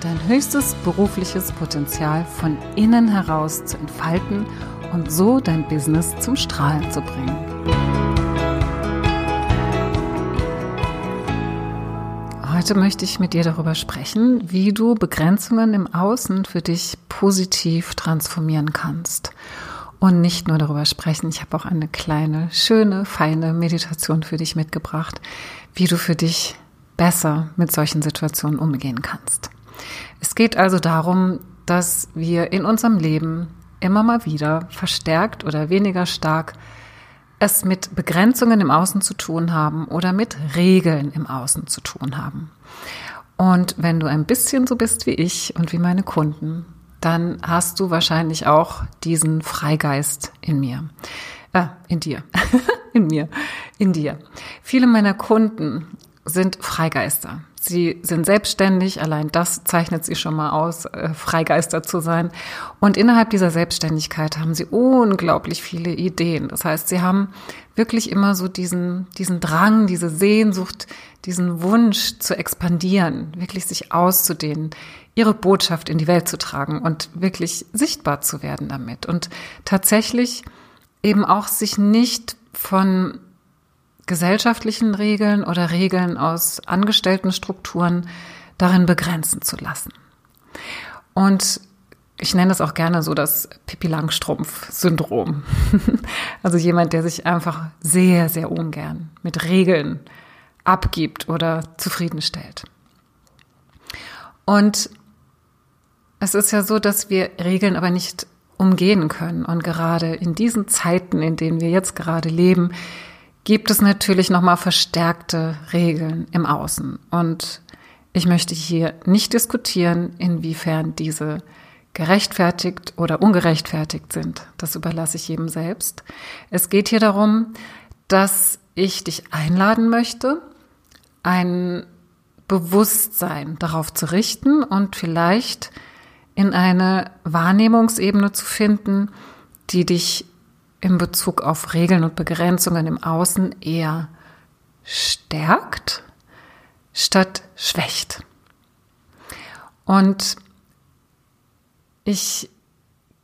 dein höchstes berufliches Potenzial von innen heraus zu entfalten und so dein Business zum Strahlen zu bringen. Heute möchte ich mit dir darüber sprechen, wie du Begrenzungen im Außen für dich positiv transformieren kannst. Und nicht nur darüber sprechen, ich habe auch eine kleine, schöne, feine Meditation für dich mitgebracht, wie du für dich besser mit solchen Situationen umgehen kannst. Es geht also darum, dass wir in unserem Leben immer mal wieder verstärkt oder weniger stark es mit Begrenzungen im Außen zu tun haben oder mit Regeln im Außen zu tun haben. Und wenn du ein bisschen so bist wie ich und wie meine Kunden, dann hast du wahrscheinlich auch diesen Freigeist in mir. Äh, in dir. in mir. In dir. Viele meiner Kunden sind Freigeister. Sie sind selbstständig, allein das zeichnet sie schon mal aus, äh, Freigeister zu sein. Und innerhalb dieser Selbstständigkeit haben sie unglaublich viele Ideen. Das heißt, sie haben wirklich immer so diesen, diesen Drang, diese Sehnsucht, diesen Wunsch zu expandieren, wirklich sich auszudehnen, ihre Botschaft in die Welt zu tragen und wirklich sichtbar zu werden damit. Und tatsächlich eben auch sich nicht von gesellschaftlichen Regeln oder Regeln aus Angestelltenstrukturen darin begrenzen zu lassen. Und ich nenne das auch gerne so das Pippi Langstrumpf-Syndrom. also jemand, der sich einfach sehr, sehr ungern mit Regeln abgibt oder zufriedenstellt. Und es ist ja so, dass wir Regeln aber nicht umgehen können. Und gerade in diesen Zeiten, in denen wir jetzt gerade leben, gibt es natürlich nochmal verstärkte Regeln im Außen. Und ich möchte hier nicht diskutieren, inwiefern diese gerechtfertigt oder ungerechtfertigt sind. Das überlasse ich jedem selbst. Es geht hier darum, dass ich dich einladen möchte, ein Bewusstsein darauf zu richten und vielleicht in eine Wahrnehmungsebene zu finden, die dich in Bezug auf Regeln und Begrenzungen im Außen eher stärkt statt schwächt. Und ich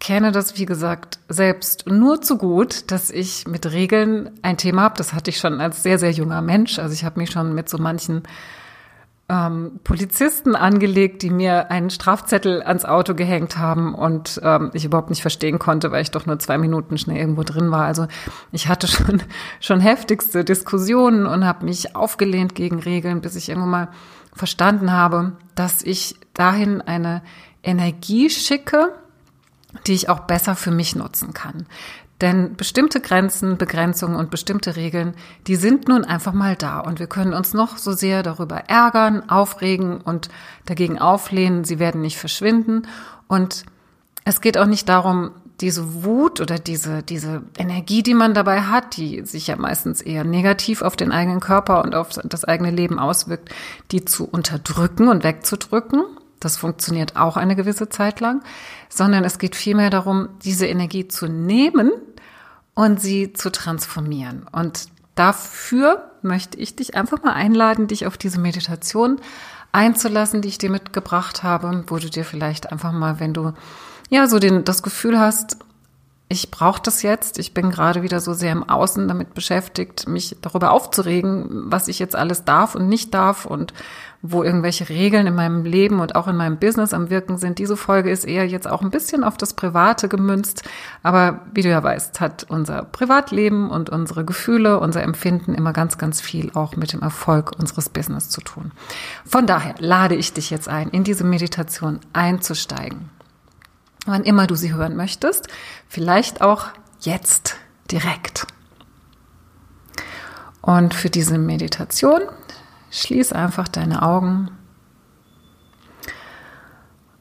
kenne das, wie gesagt, selbst nur zu gut, dass ich mit Regeln ein Thema habe. Das hatte ich schon als sehr, sehr junger Mensch. Also ich habe mich schon mit so manchen ähm, Polizisten angelegt, die mir einen Strafzettel ans Auto gehängt haben und ähm, ich überhaupt nicht verstehen konnte, weil ich doch nur zwei Minuten schnell irgendwo drin war. Also ich hatte schon schon heftigste Diskussionen und habe mich aufgelehnt gegen Regeln, bis ich irgendwann mal verstanden habe, dass ich dahin eine Energie schicke, die ich auch besser für mich nutzen kann. Denn bestimmte Grenzen, Begrenzungen und bestimmte Regeln, die sind nun einfach mal da. Und wir können uns noch so sehr darüber ärgern, aufregen und dagegen auflehnen. Sie werden nicht verschwinden. Und es geht auch nicht darum, diese Wut oder diese, diese Energie, die man dabei hat, die sich ja meistens eher negativ auf den eigenen Körper und auf das eigene Leben auswirkt, die zu unterdrücken und wegzudrücken. Das funktioniert auch eine gewisse Zeit lang, sondern es geht vielmehr darum, diese Energie zu nehmen und sie zu transformieren. Und dafür möchte ich dich einfach mal einladen, dich auf diese Meditation einzulassen, die ich dir mitgebracht habe, wo du dir vielleicht einfach mal, wenn du ja so den, das Gefühl hast, ich brauche das jetzt. Ich bin gerade wieder so sehr im Außen damit beschäftigt, mich darüber aufzuregen, was ich jetzt alles darf und nicht darf und wo irgendwelche Regeln in meinem Leben und auch in meinem Business am Wirken sind. Diese Folge ist eher jetzt auch ein bisschen auf das Private gemünzt. Aber wie du ja weißt, hat unser Privatleben und unsere Gefühle, unser Empfinden immer ganz, ganz viel auch mit dem Erfolg unseres Business zu tun. Von daher lade ich dich jetzt ein, in diese Meditation einzusteigen wann immer du sie hören möchtest, vielleicht auch jetzt direkt. Und für diese Meditation schließ einfach deine Augen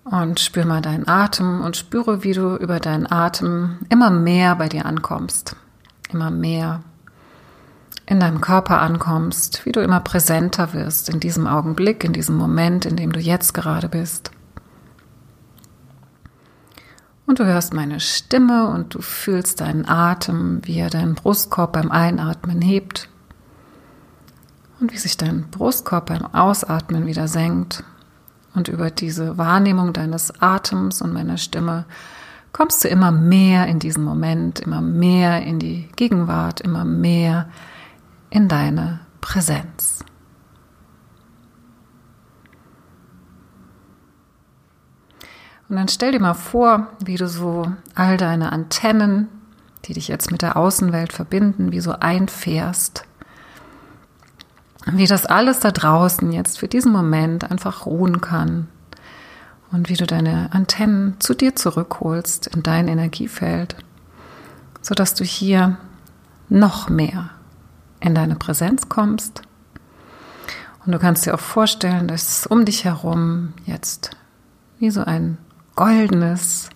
Und spür mal deinen Atem und spüre, wie du über deinen Atem immer mehr bei dir ankommst. Immer mehr in deinem Körper ankommst, wie du immer präsenter wirst in diesem Augenblick, in diesem Moment, in dem du jetzt gerade bist. Und du hörst meine Stimme und du fühlst deinen Atem, wie er deinen Brustkorb beim Einatmen hebt und wie sich dein Brustkorb beim Ausatmen wieder senkt. Und über diese Wahrnehmung deines Atems und meiner Stimme kommst du immer mehr in diesen Moment, immer mehr in die Gegenwart, immer mehr in deine Präsenz. Und dann stell dir mal vor, wie du so all deine Antennen, die dich jetzt mit der Außenwelt verbinden, wie so einfährst. Wie das alles da draußen jetzt für diesen Moment einfach ruhen kann. Und wie du deine Antennen zu dir zurückholst in dein Energiefeld, sodass du hier noch mehr in deine Präsenz kommst. Und du kannst dir auch vorstellen, dass um dich herum jetzt wie so ein goldenes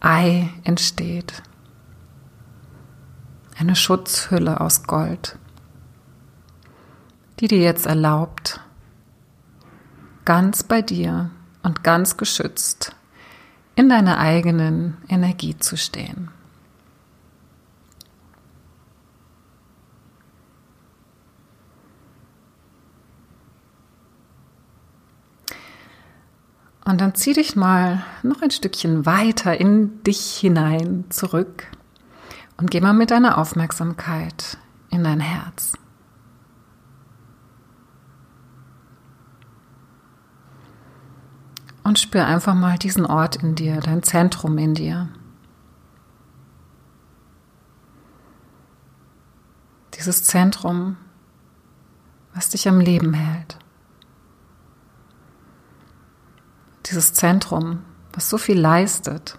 Ei entsteht. Eine Schutzhülle aus Gold, die dir jetzt erlaubt, ganz bei dir und ganz geschützt in deiner eigenen Energie zu stehen. Und dann zieh dich mal noch ein Stückchen weiter in dich hinein zurück und geh mal mit deiner Aufmerksamkeit in dein Herz. Und spür einfach mal diesen Ort in dir, dein Zentrum in dir. Dieses Zentrum, was dich am Leben hält. Dieses Zentrum, was so viel leistet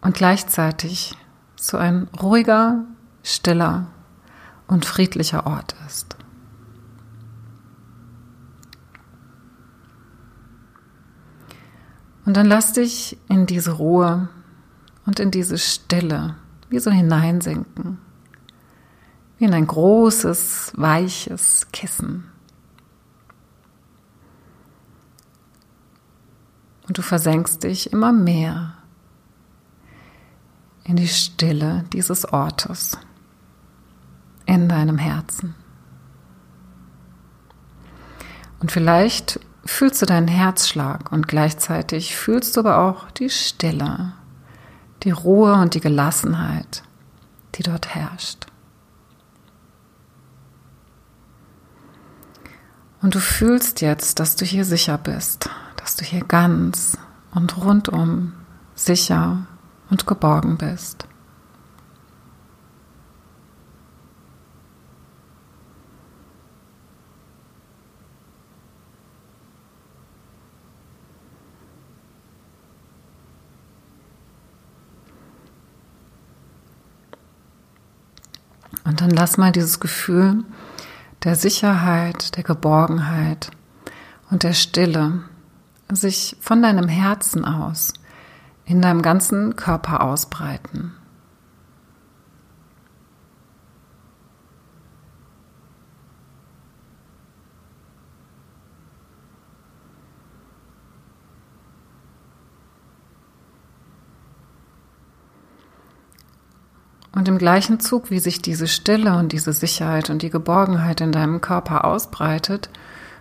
und gleichzeitig so ein ruhiger, stiller und friedlicher Ort ist. Und dann lass dich in diese Ruhe und in diese Stille wie so hineinsinken, wie in ein großes, weiches Kissen. Und du versenkst dich immer mehr in die Stille dieses Ortes, in deinem Herzen. Und vielleicht fühlst du deinen Herzschlag und gleichzeitig fühlst du aber auch die Stille, die Ruhe und die Gelassenheit, die dort herrscht. Und du fühlst jetzt, dass du hier sicher bist, dass du hier ganz und rundum sicher und geborgen bist. Und dann lass mal dieses Gefühl der Sicherheit, der Geborgenheit und der Stille sich von deinem Herzen aus in deinem ganzen Körper ausbreiten. Und im gleichen Zug, wie sich diese Stille und diese Sicherheit und die Geborgenheit in deinem Körper ausbreitet,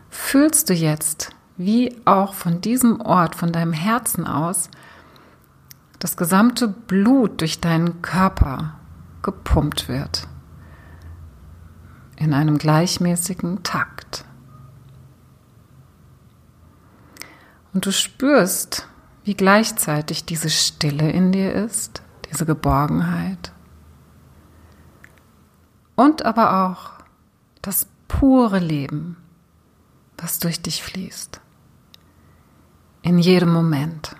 fühlst du jetzt wie auch von diesem Ort, von deinem Herzen aus, das gesamte Blut durch deinen Körper gepumpt wird. In einem gleichmäßigen Takt. Und du spürst, wie gleichzeitig diese Stille in dir ist, diese Geborgenheit. Und aber auch das pure Leben, was durch dich fließt in jedem Moment.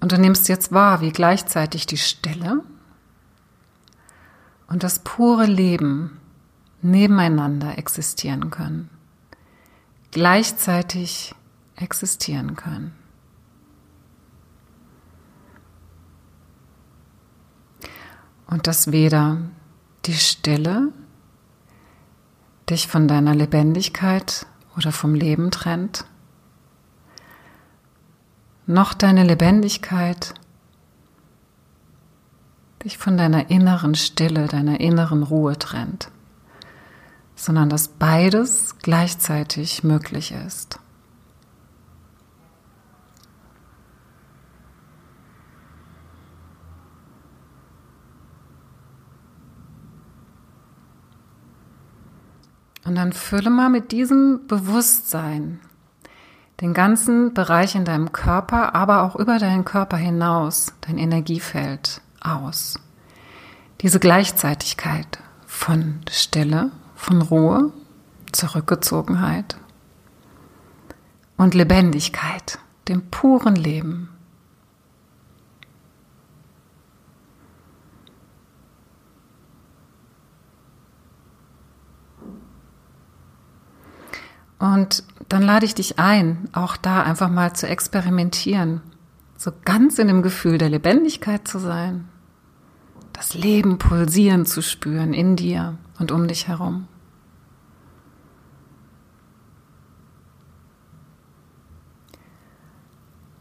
Und du nimmst jetzt wahr, wie gleichzeitig die Stille und das pure Leben nebeneinander existieren können, gleichzeitig existieren können. Und dass weder die Stille dich von deiner Lebendigkeit oder vom Leben trennt, noch deine Lebendigkeit dich von deiner inneren Stille, deiner inneren Ruhe trennt, sondern dass beides gleichzeitig möglich ist. Und dann fülle mal mit diesem Bewusstsein den ganzen Bereich in deinem Körper, aber auch über deinen Körper hinaus, dein Energiefeld aus. Diese Gleichzeitigkeit von Stille, von Ruhe, Zurückgezogenheit und Lebendigkeit, dem puren Leben. Und dann lade ich dich ein, auch da einfach mal zu experimentieren, so ganz in dem Gefühl der Lebendigkeit zu sein, das Leben pulsieren zu spüren in dir und um dich herum.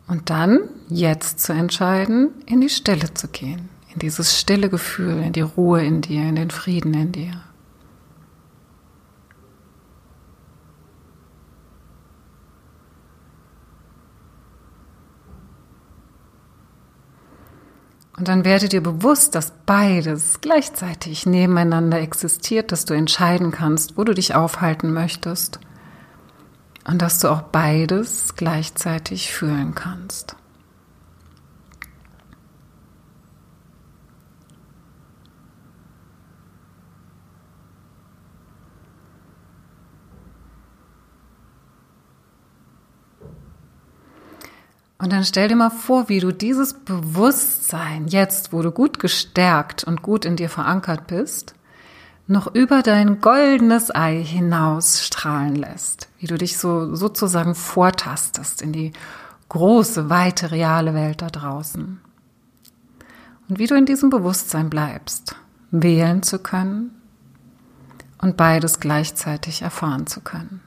Und dann jetzt zu entscheiden, in die Stille zu gehen, in dieses stille Gefühl, in die Ruhe in dir, in den Frieden in dir. Und dann werde dir bewusst, dass beides gleichzeitig nebeneinander existiert, dass du entscheiden kannst, wo du dich aufhalten möchtest und dass du auch beides gleichzeitig fühlen kannst. Und dann stell dir mal vor, wie du dieses Bewusstsein jetzt, wo du gut gestärkt und gut in dir verankert bist, noch über dein goldenes Ei hinaus strahlen lässt, wie du dich so sozusagen vortastest in die große, weite, reale Welt da draußen. Und wie du in diesem Bewusstsein bleibst, wählen zu können und beides gleichzeitig erfahren zu können.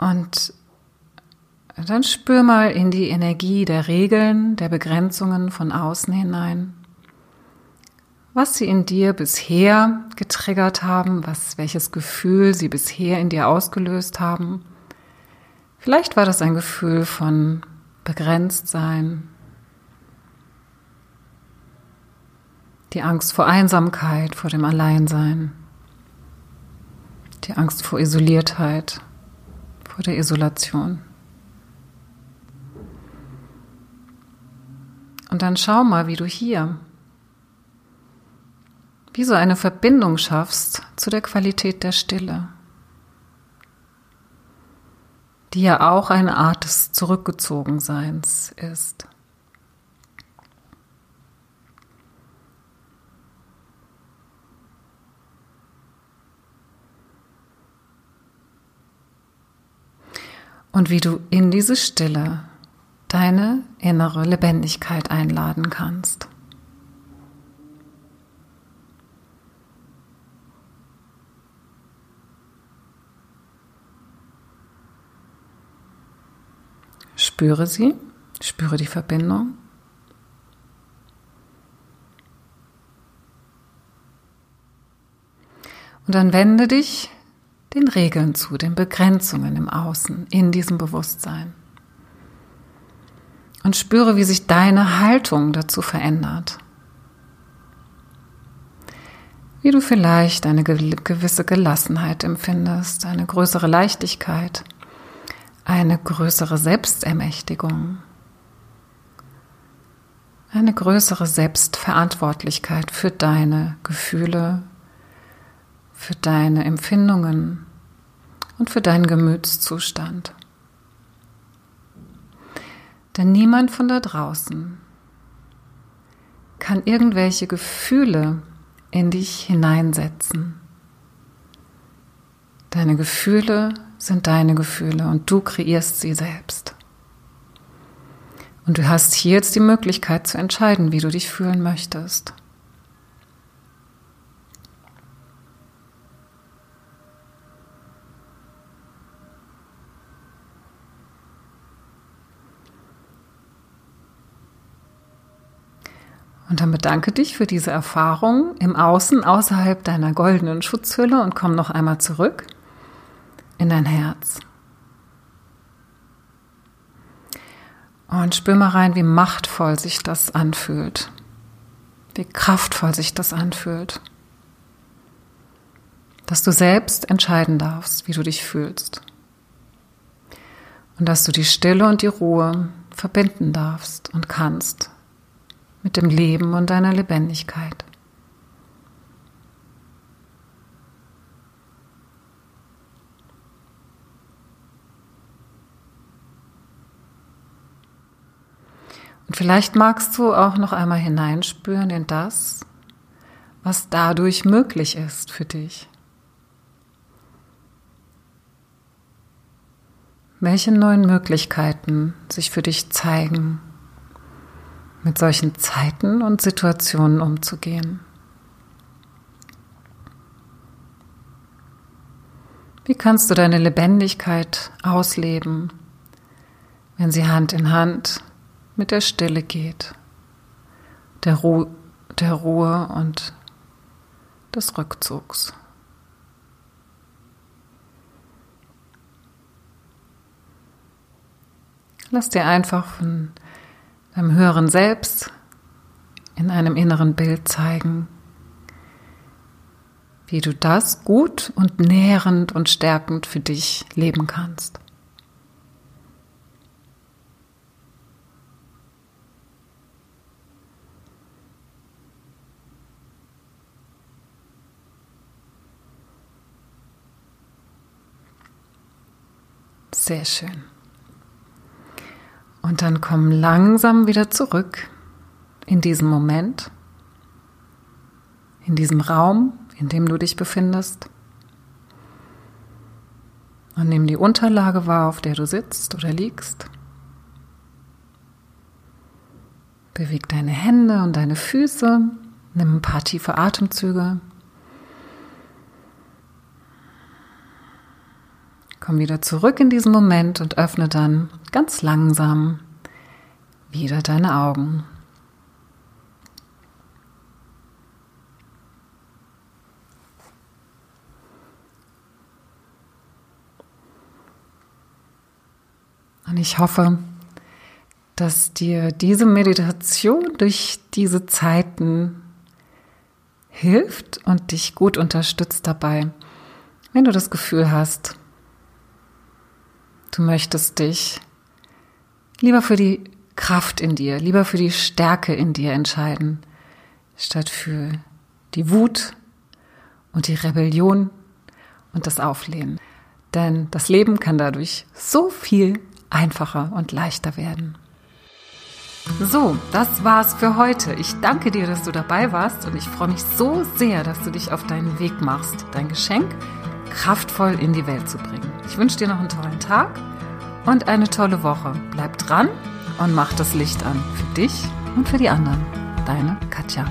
Und dann spür mal in die Energie der Regeln, der Begrenzungen von außen hinein. Was sie in dir bisher getriggert haben, was, welches Gefühl sie bisher in dir ausgelöst haben. Vielleicht war das ein Gefühl von Begrenztsein, die Angst vor Einsamkeit, vor dem Alleinsein, die Angst vor Isoliertheit vor der Isolation. Und dann schau mal, wie du hier wie so eine Verbindung schaffst zu der Qualität der Stille, die ja auch eine Art des Zurückgezogenseins ist. Und wie du in diese Stille deine innere Lebendigkeit einladen kannst. Spüre sie, spüre die Verbindung. Und dann wende dich den Regeln zu, den Begrenzungen im Außen, in diesem Bewusstsein. Und spüre, wie sich deine Haltung dazu verändert. Wie du vielleicht eine gewisse Gelassenheit empfindest, eine größere Leichtigkeit, eine größere Selbstermächtigung, eine größere Selbstverantwortlichkeit für deine Gefühle, für deine Empfindungen und für deinen Gemütszustand. Denn niemand von da draußen kann irgendwelche Gefühle in dich hineinsetzen. Deine Gefühle sind deine Gefühle und du kreierst sie selbst. Und du hast hier jetzt die Möglichkeit zu entscheiden, wie du dich fühlen möchtest. Und dann bedanke dich für diese Erfahrung im Außen, außerhalb deiner goldenen Schutzhülle und komm noch einmal zurück in dein Herz. Und spür mal rein, wie machtvoll sich das anfühlt. Wie kraftvoll sich das anfühlt. Dass du selbst entscheiden darfst, wie du dich fühlst. Und dass du die Stille und die Ruhe verbinden darfst und kannst mit dem Leben und deiner Lebendigkeit. Und vielleicht magst du auch noch einmal hineinspüren in das, was dadurch möglich ist für dich. Welche neuen Möglichkeiten sich für dich zeigen mit solchen Zeiten und Situationen umzugehen. Wie kannst du deine Lebendigkeit ausleben, wenn sie Hand in Hand mit der Stille geht, der, Ru der Ruhe und des Rückzugs? Lass dir einfach von deinem höheren Selbst in einem inneren Bild zeigen, wie du das gut und nährend und stärkend für dich leben kannst. Sehr schön. Und dann komm langsam wieder zurück in diesen Moment, in diesem Raum, in dem du dich befindest. Und nimm die Unterlage wahr, auf der du sitzt oder liegst. Beweg deine Hände und deine Füße. Nimm ein paar tiefe Atemzüge. Komm wieder zurück in diesen Moment und öffne dann ganz langsam wieder deine Augen. Und ich hoffe, dass dir diese Meditation durch diese Zeiten hilft und dich gut unterstützt dabei, wenn du das Gefühl hast, Du möchtest dich lieber für die Kraft in dir, lieber für die Stärke in dir entscheiden, statt für die Wut und die Rebellion und das Auflehnen. Denn das Leben kann dadurch so viel einfacher und leichter werden. So, das war's für heute. Ich danke dir, dass du dabei warst und ich freue mich so sehr, dass du dich auf deinen Weg machst, dein Geschenk kraftvoll in die Welt zu bringen. Ich wünsche dir noch einen tollen Tag und eine tolle Woche. Bleib dran und mach das Licht an für dich und für die anderen. Deine Katja.